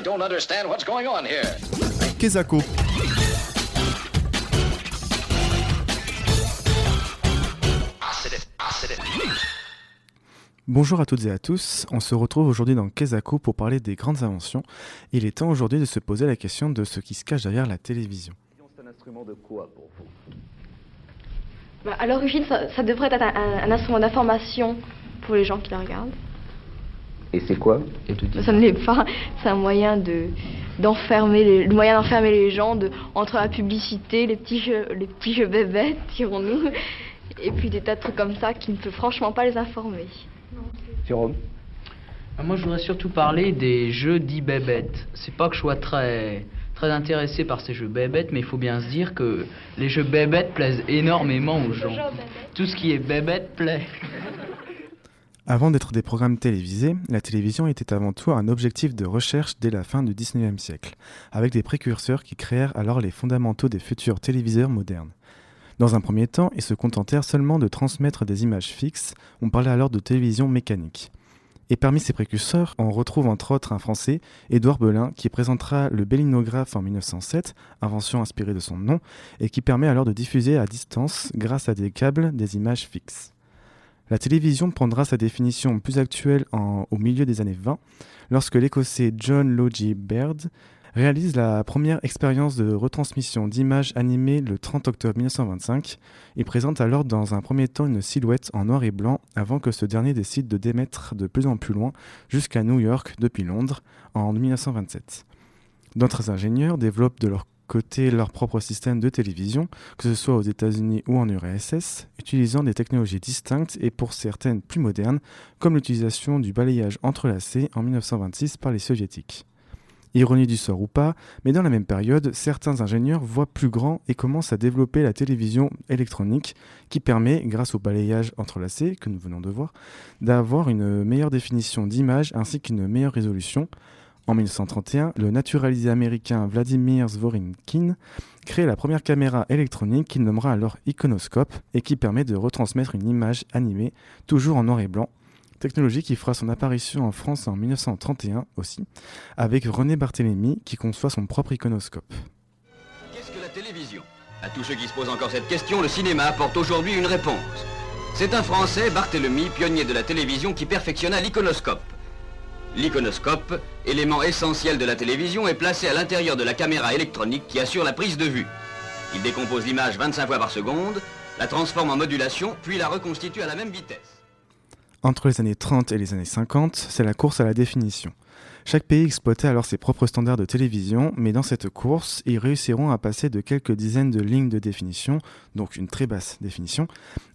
I don't understand what's going on here. Kezako. Bonjour à toutes et à tous, on se retrouve aujourd'hui dans Kezako pour parler des grandes inventions. Il est temps aujourd'hui de se poser la question de ce qui se cache derrière la télévision. C'est un instrument de quoi pour vous? Bah, à l'origine, ça, ça devrait être un, un- un instrument d'information pour les gens qui la regardent. Et c'est quoi Ça ne l'est pas. C'est un moyen de d'enfermer les, le moyen d'enfermer les gens de, entre la publicité, les petits jeux, les petits jeux bébêtes, dirons-nous, et puis des tas de trucs comme ça qui ne peut franchement pas les informer. Jérôme Ah, Moi, je voudrais surtout parler des jeux dits bébêtes. C'est pas que je sois très, très intéressé par ces jeux bébêtes, mais il faut bien se dire que les jeux bébêtes plaisent énormément aux gens. Tout ce qui est bébête plaît. Avant d'être des programmes télévisés, la télévision était avant tout un objectif de recherche dès la fin du XIXe siècle, avec des précurseurs qui créèrent alors les fondamentaux des futurs téléviseurs modernes. Dans un premier temps, ils se contentèrent seulement de transmettre des images fixes, on parlait alors de télévision mécanique. Et parmi ces précurseurs, on retrouve entre autres un Français, Édouard Belin, qui présentera le bélinographe en 1907, invention inspirée de son nom, et qui permet alors de diffuser à distance, grâce à des câbles, des images fixes. La télévision prendra sa définition plus actuelle au milieu des années 20, lorsque l'Écossais John Logie Baird réalise la première expérience de retransmission d'images animées le 30 octobre 1925. Il présente alors dans un premier temps une silhouette en noir et blanc avant que ce dernier décide de démettre de plus en plus loin jusqu'à New York depuis Londres en 1927. D'autres ingénieurs développent de leur côté leur propre système de télévision, que ce soit aux États-Unis ou en URSS, utilisant des technologies distinctes et pour certaines plus modernes, comme l'utilisation du balayage entrelacé en 1926 par les soviétiques. Ironie du sort ou pas, mais dans la même période, certains ingénieurs voient plus grand et commencent à développer la télévision électronique qui permet, grâce au balayage entrelacé que nous venons de voir, d'avoir une meilleure définition d'image ainsi qu'une meilleure résolution. En 1931, le naturalisé américain Vladimir Zvorinkin crée la première caméra électronique qu'il nommera alors iconoscope et qui permet de retransmettre une image animée, toujours en noir et blanc, technologie qui fera son apparition en France en 1931 aussi, avec René Barthélemy qui conçoit son propre iconoscope. Qu'est-ce que la télévision? À tous ceux qui se posent encore cette question, le cinéma apporte aujourd'hui une réponse. C'est un Français, Barthélemy, pionnier de la télévision, qui perfectionna l'iconoscope. L'iconoscope, élément essentiel de la télévision, est placé à l'intérieur de la caméra électronique qui assure la prise de vue. Il décompose l'image 25 fois par seconde, la transforme en modulation, puis la reconstitue à la même vitesse. Entre les années 30 et les années 50, c'est la course à la définition. Chaque pays exploitait alors ses propres standards de télévision, mais dans cette course, ils réussiront à passer de quelques dizaines de lignes de définition, donc une très basse définition,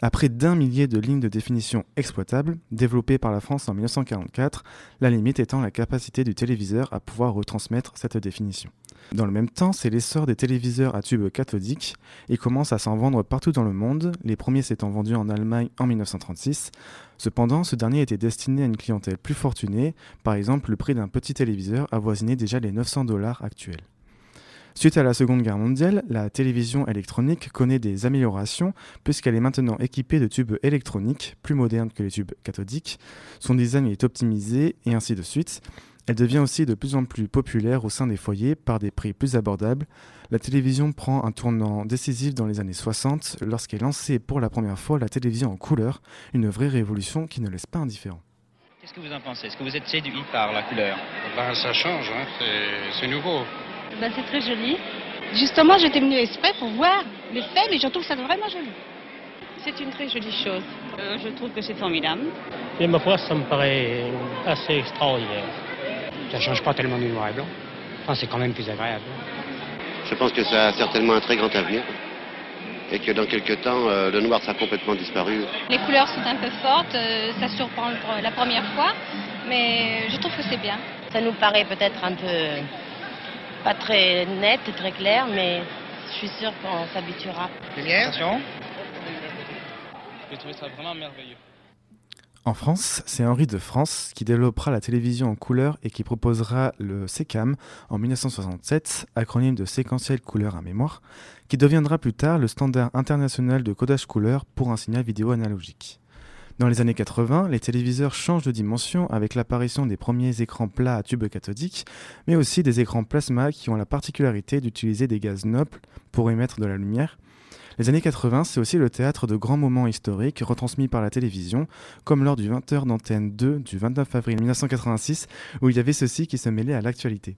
à près d'un millier de lignes de définition exploitables, développées par la France en 1944, la limite étant la capacité du téléviseur à pouvoir retransmettre cette définition. Dans le même temps, c'est l'essor des téléviseurs à tube cathodique. Ils commencent à s'en vendre partout dans le monde, les premiers s'étant vendus en Allemagne en 1936. Cependant, ce dernier était destiné à une clientèle plus fortunée, par exemple le prix d'un petit téléviseur avoisinait déjà les 900 dollars actuels. Suite à la Seconde Guerre mondiale, la télévision électronique connaît des améliorations puisqu'elle est maintenant équipée de tubes électroniques plus modernes que les tubes cathodiques, son design est optimisé et ainsi de suite. Elle devient aussi de plus en plus populaire au sein des foyers par des prix plus abordables. La télévision prend un tournant décisif dans les années 60 lorsqu'est lancée pour la première fois la télévision en couleur, une vraie révolution qui ne laisse pas indifférent. Qu'est-ce que vous en pensez? Est-ce que vous êtes séduit par la couleur? Ben, ça change, hein. c'est, nouveau. Ben, c'est très joli. Justement, j'étais venue exprès pour voir l'effet, mais je trouve ça vraiment joli. C'est une très jolie chose. Euh, Je trouve que c'est formidable. Et ma foi, ça me paraît assez extraordinaire. Ça change pas tellement du noir et blanc. Enfin, c'est quand même plus agréable. Je pense que ça a certainement un très grand avenir et que dans quelques temps, euh, le noir sera complètement disparu. Les couleurs sont un peu fortes, euh, ça surprend la première fois, mais je trouve que c'est bien. Ça nous paraît peut-être un peu pas très net et très clair, mais je suis sûre qu'on s'habituera. Lumière Attention. J'ai trouvé ça vraiment merveilleux. En France, c'est Henri de France qui développera la télévision en couleur et qui proposera le SECAM en 1967, acronyme de séquentiel couleur à mémoire, qui deviendra plus tard le standard international de codage couleur pour un signal vidéo analogique. Dans les années 80, les téléviseurs changent de dimension avec l'apparition des premiers écrans plats à tube cathodique, mais aussi des écrans plasma qui ont la particularité d'utiliser des gaz nobles pour émettre de la lumière. Les années 80, c'est aussi le théâtre de grands moments historiques retransmis par la télévision, comme lors du 20h d'antenne 2 du 29 avril 1986, où il y avait ceci qui se mêlait à l'actualité.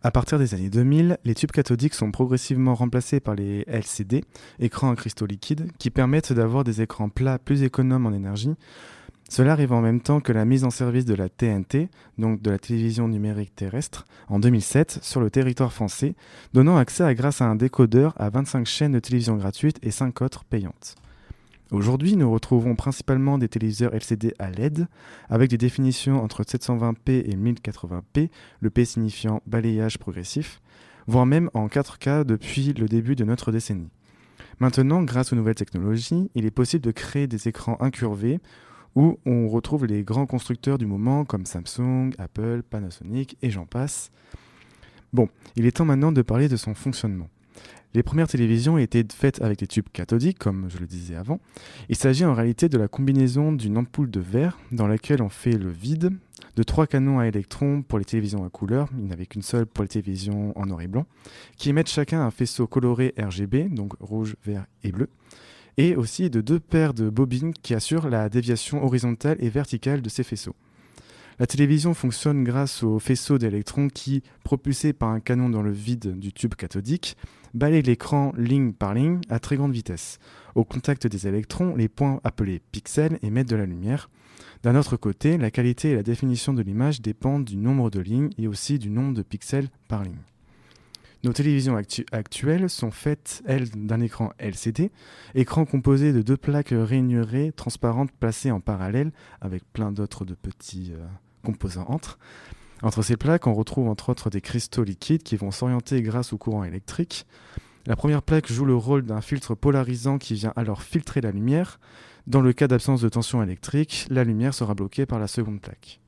À partir des années 2000, les tubes cathodiques sont progressivement remplacés par les LCD, écrans à cristaux liquides, qui permettent d'avoir des écrans plats plus économes en énergie. Cela arrive en même temps que la mise en service de la TNT, donc de la télévision numérique terrestre, en 2007 sur le territoire français, donnant accès grâce à un décodeur à 25 chaînes de télévision gratuites et 5 autres payantes. Aujourd'hui, nous retrouvons principalement des téléviseurs LCD à LED, avec des définitions entre 720p et 1080p, le P signifiant balayage progressif, voire même en 4K depuis le début de notre décennie. Maintenant, grâce aux nouvelles technologies, il est possible de créer des écrans incurvés où on retrouve les grands constructeurs du moment comme Samsung, Apple, Panasonic et j'en passe. Bon, il est temps maintenant de parler de son fonctionnement. Les premières télévisions étaient faites avec des tubes cathodiques, comme je le disais avant. Il s'agit en réalité de la combinaison d'une ampoule de verre dans laquelle on fait le vide, de trois canons à électrons pour les télévisions à couleur, il n'y avait qu'une seule pour les télévisions en noir et blanc, qui émettent chacun un faisceau coloré RGB, donc rouge, vert et bleu, et aussi de deux paires de bobines qui assurent la déviation horizontale et verticale de ces faisceaux. La télévision fonctionne grâce au faisceau d'électrons qui, propulsés par un canon dans le vide du tube cathodique, balaye l'écran ligne par ligne à très grande vitesse. Au contact des électrons, les points appelés pixels émettent de la lumière. D'un autre côté, la qualité et la définition de l'image dépendent du nombre de lignes et aussi du nombre de pixels par ligne. Nos télévisions actuelles sont faites, elles, d'un écran LCD, écran composé de deux plaques rainurées transparentes placées en parallèle, avec plein d'autres de petits euh, composants entre. Entre ces plaques, on retrouve entre autres des cristaux liquides qui vont s'orienter grâce au courant électrique. La première plaque joue le rôle d'un filtre polarisant qui vient alors filtrer la lumière. Dans le cas d'absence de tension électrique, la lumière sera bloquée par la seconde plaque.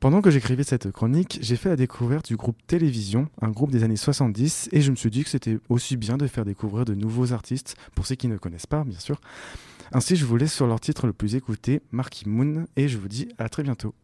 Pendant que j'écrivais cette chronique, j'ai fait la découverte du groupe Télévision, un groupe des années 70, et je me suis dit que c'était aussi bien de faire découvrir de nouveaux artistes, pour ceux qui ne connaissent pas, bien sûr. Ainsi, je vous laisse sur leur titre le plus écouté, Marky Moon, et je vous dis à très bientôt.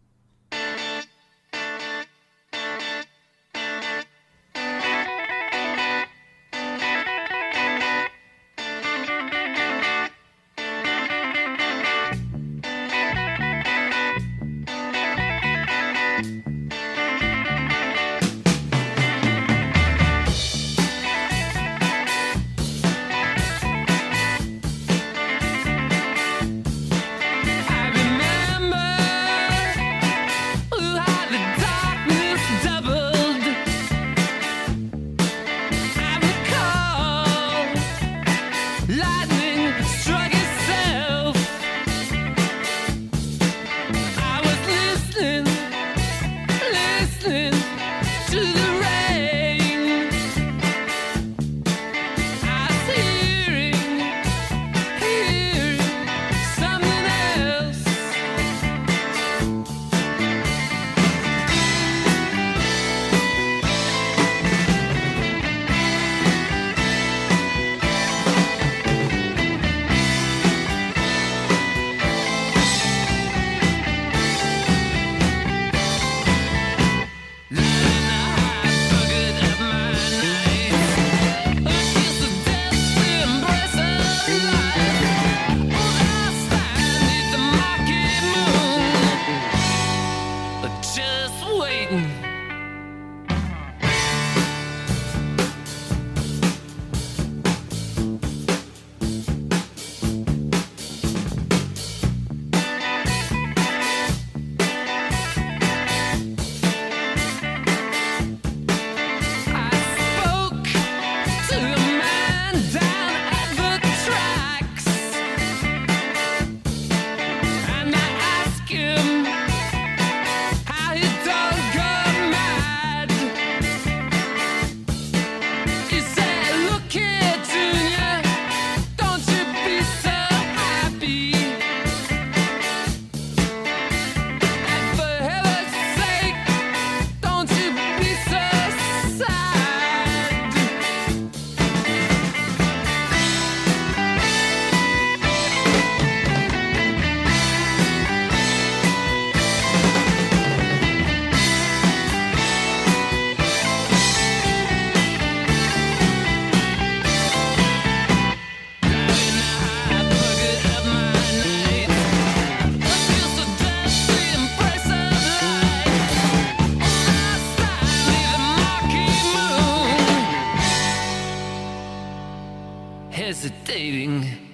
Hesitating.